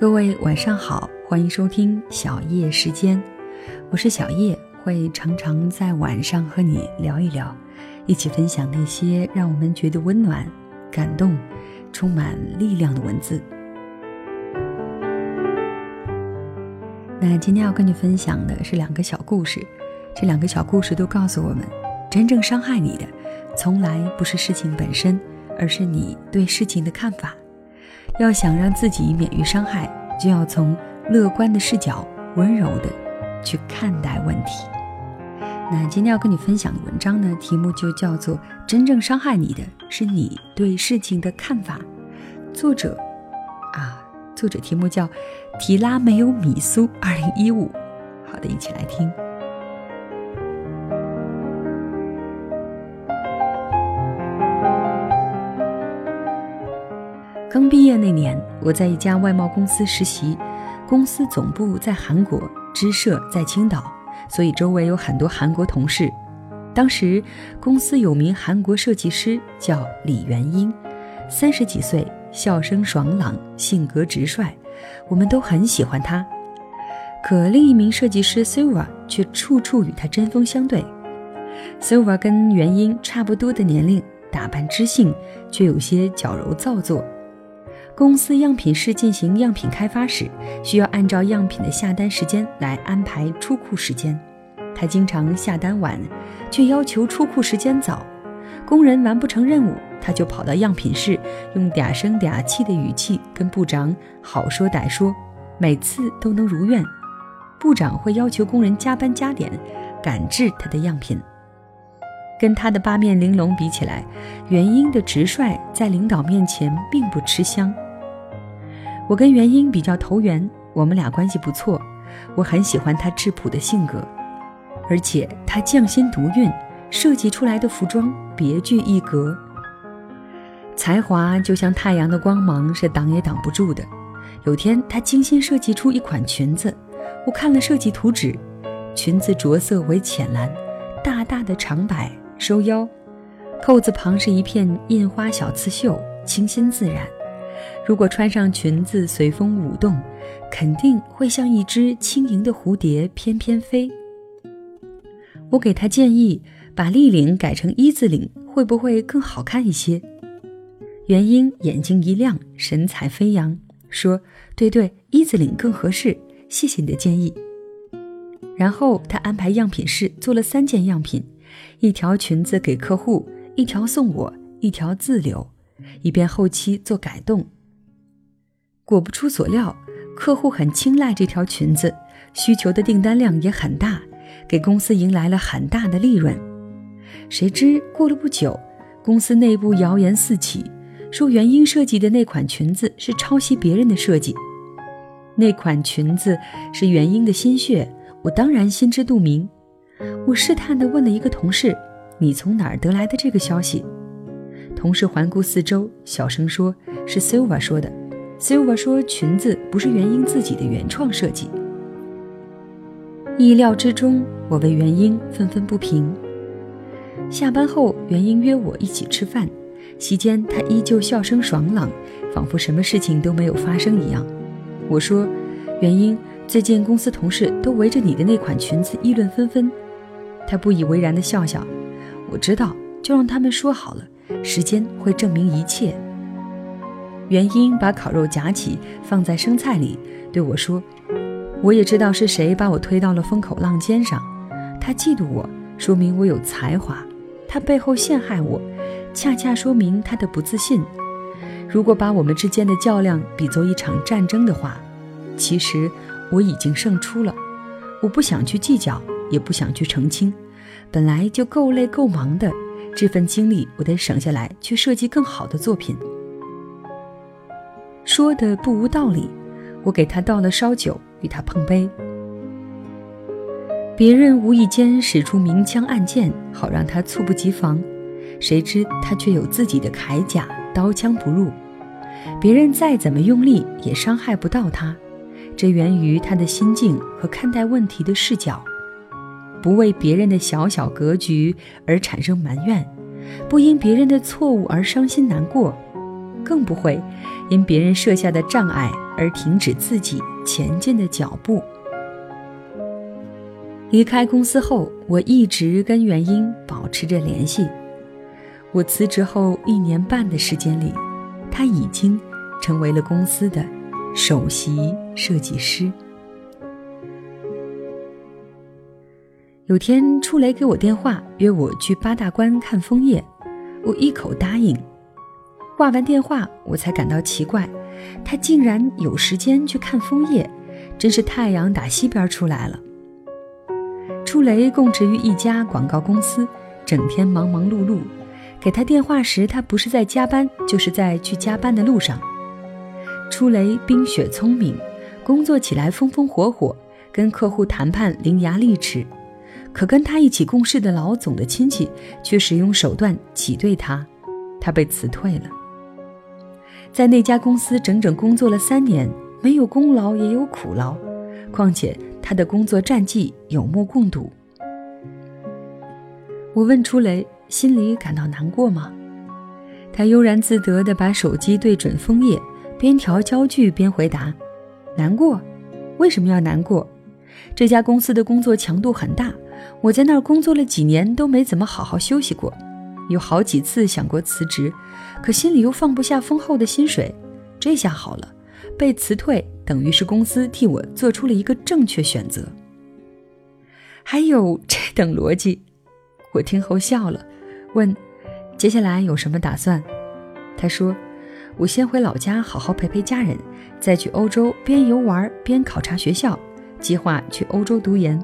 各位晚上好，欢迎收听小叶时间，我是小叶，会常常在晚上和你聊一聊，一起分享那些让我们觉得温暖、感动、充满力量的文字。那今天要跟你分享的是两个小故事，这两个小故事都告诉我们，真正伤害你的，从来不是事情本身，而是你对事情的看法。要想让自己免于伤害，就要从乐观的视角、温柔的去看待问题。那今天要跟你分享的文章呢，题目就叫做《真正伤害你的是你对事情的看法》。作者啊，作者题目叫《提拉没有米苏》，二零一五。好的，一起来听。刚毕业那年，我在一家外贸公司实习，公司总部在韩国，支社在青岛，所以周围有很多韩国同事。当时公司有名韩国设计师叫李元英，三十几岁，笑声爽朗，性格直率，我们都很喜欢他。可另一名设计师 Silva 却处处与他针锋相对。Silva 跟元英差不多的年龄，打扮知性，却有些矫揉造作。公司样品室进行样品开发时，需要按照样品的下单时间来安排出库时间。他经常下单晚，却要求出库时间早。工人完不成任务，他就跑到样品室，用嗲声嗲气的语气跟部长好说歹说，每次都能如愿。部长会要求工人加班加点，赶制他的样品。跟他的八面玲珑比起来，元英的直率在领导面前并不吃香。我跟元英比较投缘，我们俩关系不错。我很喜欢他质朴的性格，而且他匠心独运，设计出来的服装别具一格。才华就像太阳的光芒，是挡也挡不住的。有天，他精心设计出一款裙子，我看了设计图纸，裙子着色为浅蓝，大大的长摆收腰，扣子旁是一片印花小刺绣，清新自然。如果穿上裙子随风舞动，肯定会像一只轻盈的蝴蝶翩翩飞。我给他建议，把立领改成一字领，会不会更好看一些？元英眼睛一亮，神采飞扬，说：“对对，一字领更合适，谢谢你的建议。”然后他安排样品室做了三件样品，一条裙子给客户，一条送我，一条自留。以便后期做改动。果不出所料，客户很青睐这条裙子，需求的订单量也很大，给公司迎来了很大的利润。谁知过了不久，公司内部谣言四起，说元英设计的那款裙子是抄袭别人的设计。那款裙子是元英的心血，我当然心知肚明。我试探地问了一个同事：“你从哪儿得来的这个消息？”同事环顾四周，小声说：“是 Silva 说的。”Silva 说：“裙子不是元英自己的原创设计。”意料之中，我为元英愤愤不平。下班后，元英约我一起吃饭，席间她依旧笑声爽朗，仿佛什么事情都没有发生一样。我说：“元英，最近公司同事都围着你的那款裙子议论纷纷。”他不以为然地笑笑：“我知道，就让他们说好了。”时间会证明一切。元英把烤肉夹起，放在生菜里，对我说：“我也知道是谁把我推到了风口浪尖上。他嫉妒我，说明我有才华；他背后陷害我，恰恰说明他的不自信。如果把我们之间的较量比作一场战争的话，其实我已经胜出了。我不想去计较，也不想去澄清，本来就够累够忙的。”这份精力我得省下来去设计更好的作品。说的不无道理，我给他倒了烧酒，与他碰杯。别人无意间使出明枪暗箭，好让他猝不及防，谁知他却有自己的铠甲，刀枪不入。别人再怎么用力，也伤害不到他。这源于他的心境和看待问题的视角。不为别人的小小格局而产生埋怨，不因别人的错误而伤心难过，更不会因别人设下的障碍而停止自己前进的脚步。离开公司后，我一直跟元英保持着联系。我辞职后一年半的时间里，他已经成为了公司的首席设计师。有天，初雷给我电话，约我去八大关看枫叶，我一口答应。挂完电话，我才感到奇怪，他竟然有时间去看枫叶，真是太阳打西边出来了。初雷供职于一家广告公司，整天忙忙碌碌。给他电话时，他不是在加班，就是在去加班的路上。初雷冰雪聪明，工作起来风风火火，跟客户谈判伶牙俐齿。可跟他一起共事的老总的亲戚却使用手段挤兑他，他被辞退了。在那家公司整整工作了三年，没有功劳也有苦劳，况且他的工作战绩有目共睹。我问初雷。心里感到难过吗？他悠然自得地把手机对准枫叶，边调焦距边回答：“难过？为什么要难过？这家公司的工作强度很大，我在那儿工作了几年都没怎么好好休息过，有好几次想过辞职，可心里又放不下丰厚的薪水。这下好了，被辞退等于是公司替我做出了一个正确选择。还有这等逻辑？我听后笑了。”问：“接下来有什么打算？”他说：“我先回老家好好陪陪家人，再去欧洲边游玩边考察学校，计划去欧洲读研。”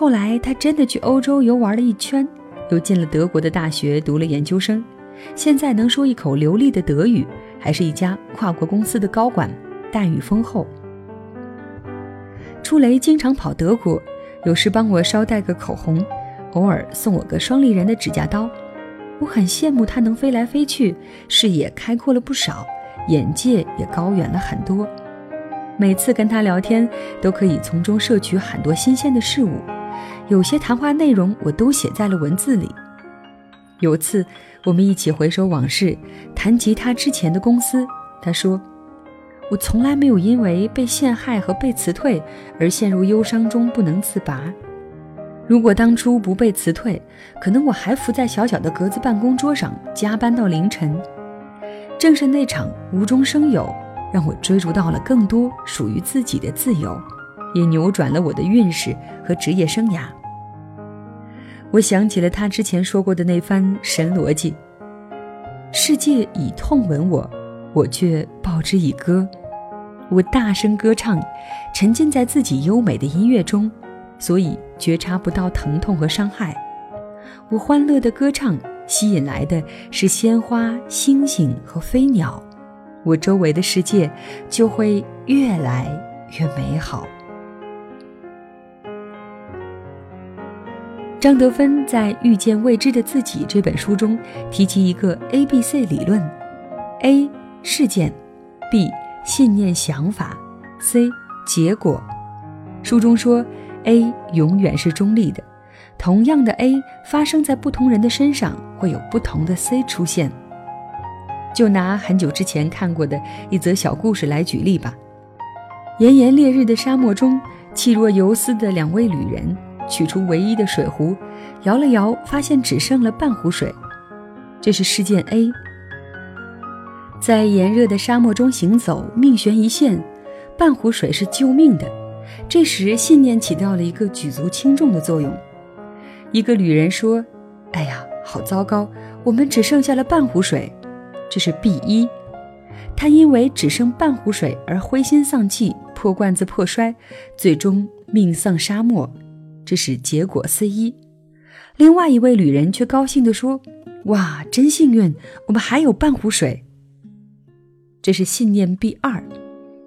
后来他真的去欧洲游玩了一圈，又进了德国的大学读了研究生，现在能说一口流利的德语，还是一家跨国公司的高管，待遇丰厚。初雷经常跑德国，有时帮我捎带个口红。偶尔送我个双立人的指甲刀，我很羡慕他能飞来飞去，视野开阔了不少，眼界也高远了很多。每次跟他聊天，都可以从中摄取很多新鲜的事物，有些谈话内容我都写在了文字里。有次我们一起回首往事，谈及他之前的公司，他说：“我从来没有因为被陷害和被辞退而陷入忧伤中不能自拔。”如果当初不被辞退，可能我还伏在小小的格子办公桌上加班到凌晨。正是那场无中生有，让我追逐到了更多属于自己的自由，也扭转了我的运势和职业生涯。我想起了他之前说过的那番神逻辑：世界以痛吻我，我却报之以歌。我大声歌唱，沉浸在自己优美的音乐中。所以觉察不到疼痛和伤害，我欢乐的歌唱吸引来的是鲜花、星星和飞鸟，我周围的世界就会越来越美好。张德芬在《遇见未知的自己》这本书中提及一个 A B C 理论：A 事件，B 信念想法，C 结果。书中说。A 永远是中立的，同样的 A 发生在不同人的身上，会有不同的 C 出现。就拿很久之前看过的一则小故事来举例吧。炎炎烈日的沙漠中，气若游丝的两位旅人取出唯一的水壶，摇了摇，发现只剩了半壶水。这是事件 A。在炎热的沙漠中行走，命悬一线，半壶水是救命的。这时，信念起到了一个举足轻重的作用。一个旅人说：“哎呀，好糟糕，我们只剩下了半壶水。”这是 B 一，他因为只剩半壶水而灰心丧气，破罐子破摔，最终命丧沙漠。这是结果 C 一。另外一位旅人却高兴地说：“哇，真幸运，我们还有半壶水。”这是信念 B 二。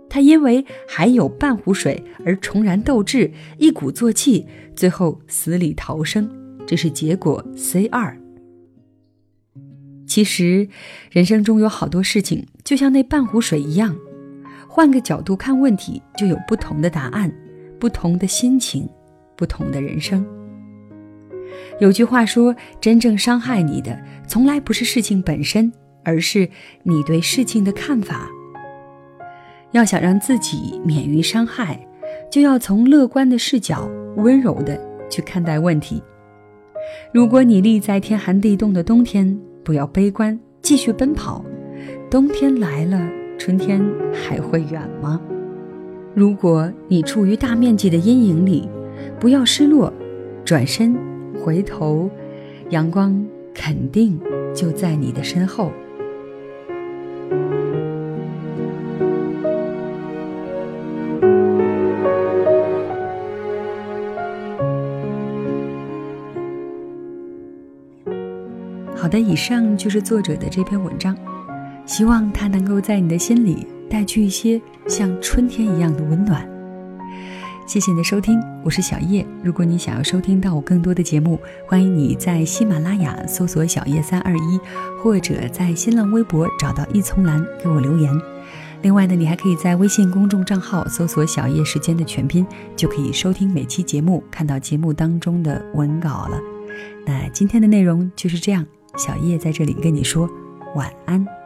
他因为还有半壶水而重燃斗志，一鼓作气，最后死里逃生，这是结果 C 二。其实，人生中有好多事情，就像那半壶水一样，换个角度看问题，就有不同的答案，不同的心情，不同的人生。有句话说，真正伤害你的，从来不是事情本身，而是你对事情的看法。要想让自己免于伤害，就要从乐观的视角，温柔的去看待问题。如果你立在天寒地冻的冬天，不要悲观，继续奔跑。冬天来了，春天还会远吗？如果你处于大面积的阴影里，不要失落，转身回头，阳光肯定就在你的身后。好的，以上就是作者的这篇文章，希望它能够在你的心里带去一些像春天一样的温暖。谢谢你的收听，我是小叶。如果你想要收听到我更多的节目，欢迎你在喜马拉雅搜索“小叶三二一”，或者在新浪微博找到一丛蓝给我留言。另外呢，你还可以在微信公众账号搜索“小叶时间”的全拼，就可以收听每期节目，看到节目当中的文稿了。那今天的内容就是这样。小叶在这里跟你说晚安。